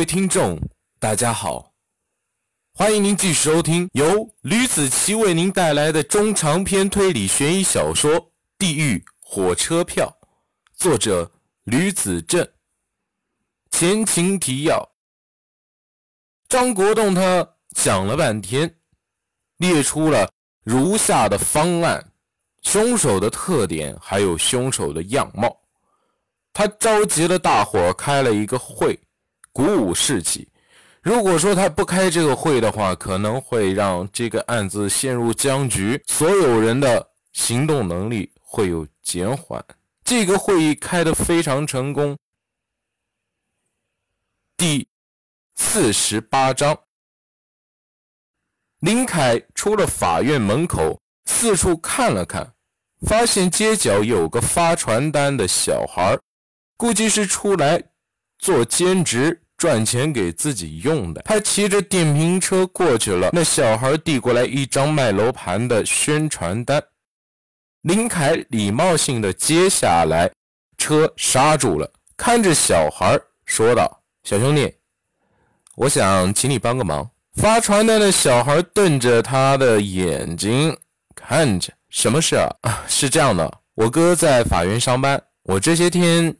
位听众，大家好，欢迎您继续收听由吕子奇为您带来的中长篇推理悬疑小说《地狱火车票》，作者吕子正。前情提要：张国栋他想了半天，列出了如下的方案：凶手的特点，还有凶手的样貌。他召集了大伙，开了一个会。鼓舞士气。如果说他不开这个会的话，可能会让这个案子陷入僵局，所有人的行动能力会有减缓。这个会议开得非常成功。第四十八章，林凯出了法院门口，四处看了看，发现街角有个发传单的小孩，估计是出来。做兼职赚钱给自己用的，他骑着电瓶车过去了。那小孩递过来一张卖楼盘的宣传单，林凯礼貌性的接下来，车刹住了，看着小孩说道：“小兄弟，我想请你帮个忙。”发传单的小孩瞪着他的眼睛看着，什么事啊？是这样的，我哥在法院上班，我这些天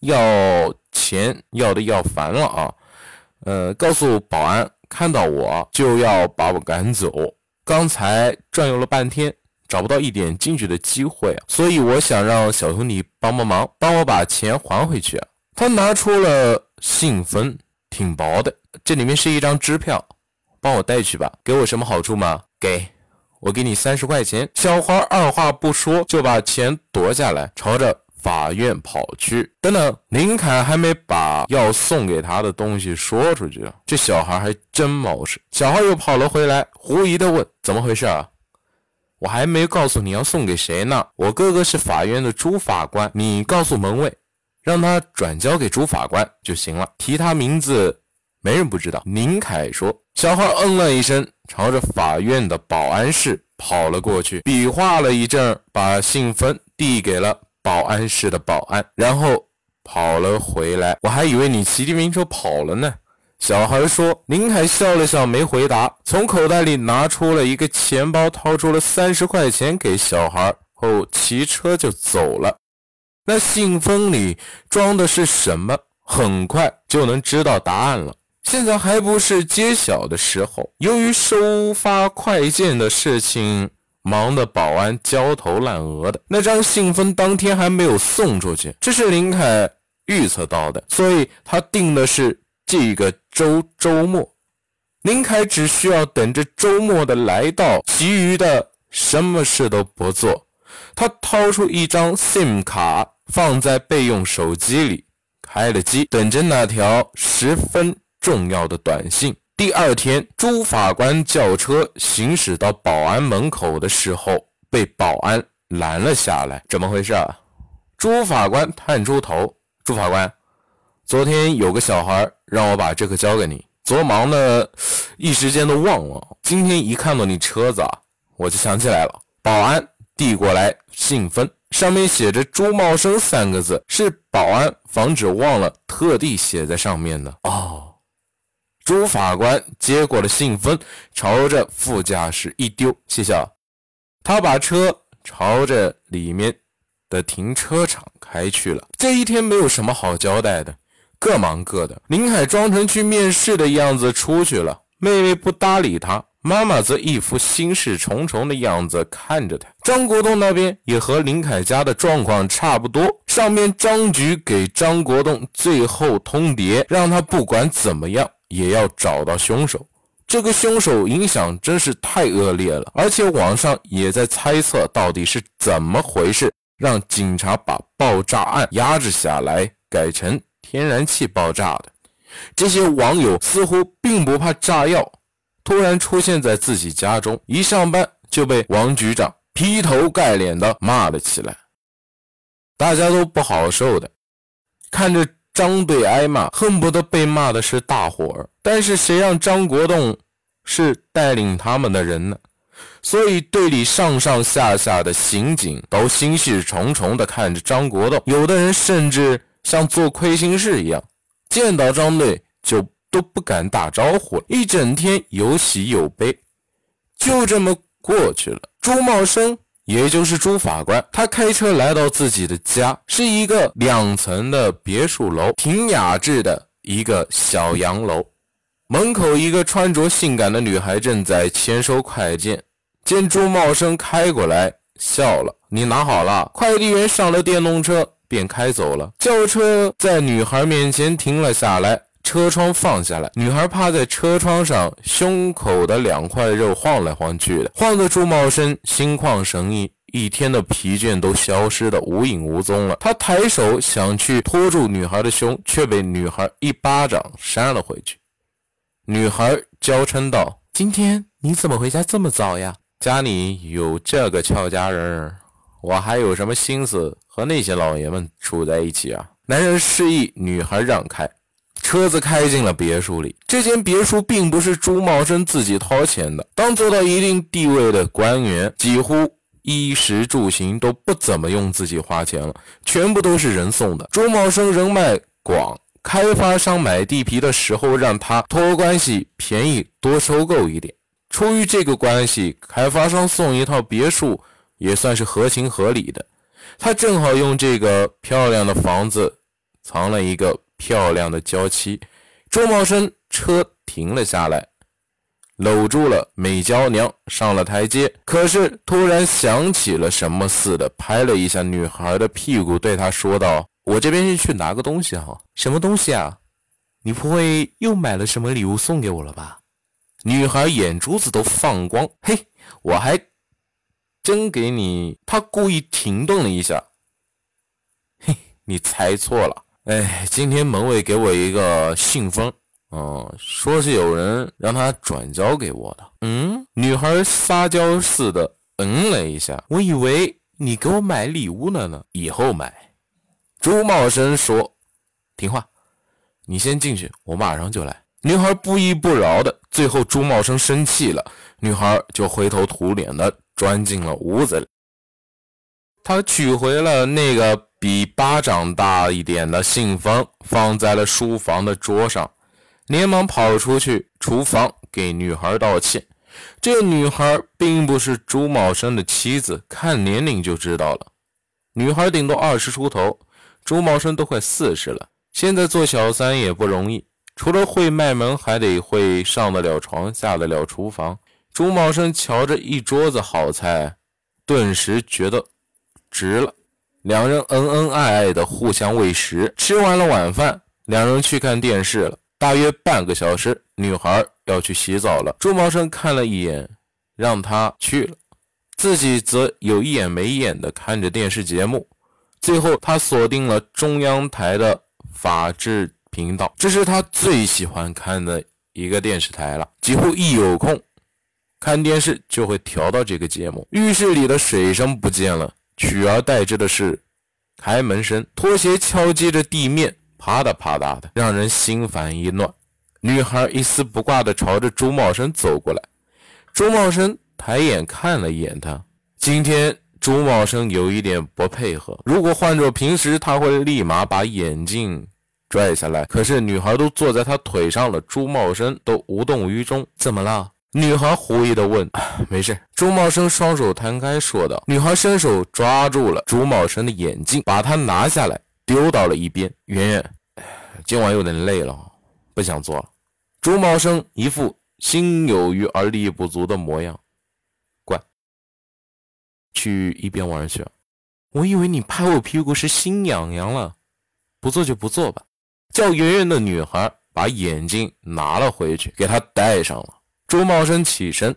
要。钱要的要烦了啊，呃，告诉保安看到我就要把我赶走。刚才转悠了半天，找不到一点进去的机会，所以我想让小兄弟帮帮忙，帮我把钱还回去。他拿出了信封，挺薄的，这里面是一张支票，帮我带去吧。给我什么好处吗？给我给你三十块钱。小花二话不说就把钱夺下来，朝着。法院跑去，等等，林凯还没把要送给他的东西说出去，这小孩还真冒失。小孩又跑了回来，狐疑的问：“怎么回事啊？我还没告诉你要送给谁呢。我哥哥是法院的朱法官，你告诉门卫，让他转交给朱法官就行了。提他名字，没人不知道。”林凯说。小孩嗯了一声，朝着法院的保安室跑了过去，比划了一阵，把信封递给了。保安室的保安，然后跑了回来。我还以为你骑电瓶车跑了呢。小孩说。林凯笑了笑，没回答。从口袋里拿出了一个钱包，掏出了三十块钱给小孩，后骑车就走了。那信封里装的是什么？很快就能知道答案了。现在还不是揭晓的时候。由于收发快件的事情。忙的保安焦头烂额的，那张信封当天还没有送出去，这是林凯预测到的，所以他定的是这个周周末。林凯只需要等着周末的来到，其余的什么事都不做。他掏出一张 SIM 卡放在备用手机里，开了机，等着那条十分重要的短信。第二天，朱法官轿车行驶到保安门口的时候，被保安拦了下来。怎么回事啊？朱法官探出头：“朱法官，昨天有个小孩让我把这个交给你，昨忙的一时间都忘了。今天一看到你车子啊，我就想起来了。”保安递过来信封，上面写着“朱茂生”三个字，是保安防止忘了，特地写在上面的。哦。朱法官接过了信封，朝着副驾驶一丢，谢谢。他把车朝着里面的停车场开去了。这一天没有什么好交代的，各忙各的。林海装成去面试的样子出去了，妹妹不搭理他，妈妈则一副心事重重的样子看着他。张国栋那边也和林凯家的状况差不多，上面张局给张国栋最后通牒，让他不管怎么样。也要找到凶手，这个凶手影响真是太恶劣了，而且网上也在猜测到底是怎么回事，让警察把爆炸案压制下来，改成天然气爆炸的。这些网友似乎并不怕炸药，突然出现在自己家中，一上班就被王局长劈头盖脸的骂了起来，大家都不好受的，看着。张队挨骂，恨不得被骂的是大伙儿。但是谁让张国栋是带领他们的人呢？所以队里上上下下的刑警都心事重重地看着张国栋，有的人甚至像做亏心事一样，见到张队就都不敢打招呼，一整天有喜有悲，就这么过去了。朱茂生，也就是朱法官，他开车来到自己的家，是一个两层的别墅楼，挺雅致的一个小洋楼。门口一个穿着性感的女孩正在签收快件，见朱茂生开过来，笑了：“你拿好了。”快递员上了电动车，便开走了。轿车在女孩面前停了下来。车窗放下来，女孩趴在车窗上，胸口的两块肉晃来晃去的，晃得朱茂生心旷神怡，一天的疲倦都消失的无影无踪了。他抬手想去托住女孩的胸，却被女孩一巴掌扇了回去。女孩娇嗔道：“今天你怎么回家这么早呀？家里有这个俏佳人，我还有什么心思和那些老爷们处在一起啊？”男人示意女孩让开。车子开进了别墅里。这间别墅并不是朱茂生自己掏钱的。当做到一定地位的官员，几乎衣食住行都不怎么用自己花钱了，全部都是人送的。朱茂生人脉广，开发商买地皮的时候让他托关系，便宜多收购一点。出于这个关系，开发商送一套别墅也算是合情合理的。他正好用这个漂亮的房子藏了一个。漂亮的娇妻，周茂生车停了下来，搂住了美娇娘，上了台阶。可是突然想起了什么似的，拍了一下女孩的屁股，对她说道：“我这边是去拿个东西哈，什么东西啊？你不会又买了什么礼物送给我了吧？”女孩眼珠子都放光，嘿，我还真给你。她故意停顿了一下，嘿，你猜错了。哎，今天门卫给我一个信封，嗯，说是有人让他转交给我的。嗯，女孩撒娇似的嗯了一下，我以为你给我买礼物了呢，以后买。朱茂生说：“听话，你先进去，我马上就来。”女孩不依不饶的，最后朱茂生生气了，女孩就灰头土脸的钻进了屋子里。他取回了那个。比巴掌大一点的信封放在了书房的桌上，连忙跑出去厨房给女孩道歉。这女孩并不是朱茂生的妻子，看年龄就知道了。女孩顶多二十出头，朱茂生都快四十了。现在做小三也不容易，除了会卖萌，还得会上得了床，下得了厨房。朱茂生瞧着一桌子好菜，顿时觉得值了。两人恩恩爱爱的互相喂食，吃完了晚饭，两人去看电视了。大约半个小时，女孩要去洗澡了。朱茂生看了一眼，让她去了，自己则有一眼没眼的看着电视节目。最后，他锁定了中央台的法制频道，这是他最喜欢看的一个电视台了。几乎一有空看电视，就会调到这个节目。浴室里的水声不见了。取而代之的是开门声，拖鞋敲击着地面，啪嗒啪嗒的，让人心烦意乱。女孩一丝不挂的朝着朱茂生走过来，朱茂生抬眼看了一眼她。今天朱茂生有一点不配合，如果换做平时，他会立马把眼镜拽下来。可是女孩都坐在他腿上了，朱茂生都无动于衷。怎么了？女孩狐疑的问：“ 没事。”朱茂生双手摊开说道。女孩伸手抓住了朱茂生的眼镜，把它拿下来，丢到了一边。圆圆，今晚有点累了，不想做了。朱茂生一副心有余而力不足的模样。乖，去一边玩去。我以为你拍我屁股是心痒痒了，不做就不做吧。叫圆圆的女孩把眼镜拿了回去，给她戴上了。朱茂生起身，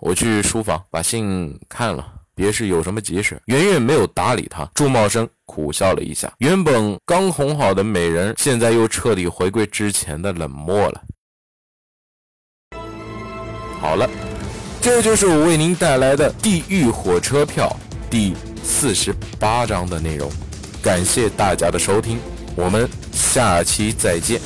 我去书房把信看了，别是有什么急事。圆圆没有搭理他。朱茂生苦笑了一下，原本刚哄好的美人，现在又彻底回归之前的冷漠了。好了，这就是我为您带来的《地狱火车票》第四十八章的内容。感谢大家的收听，我们下期再见。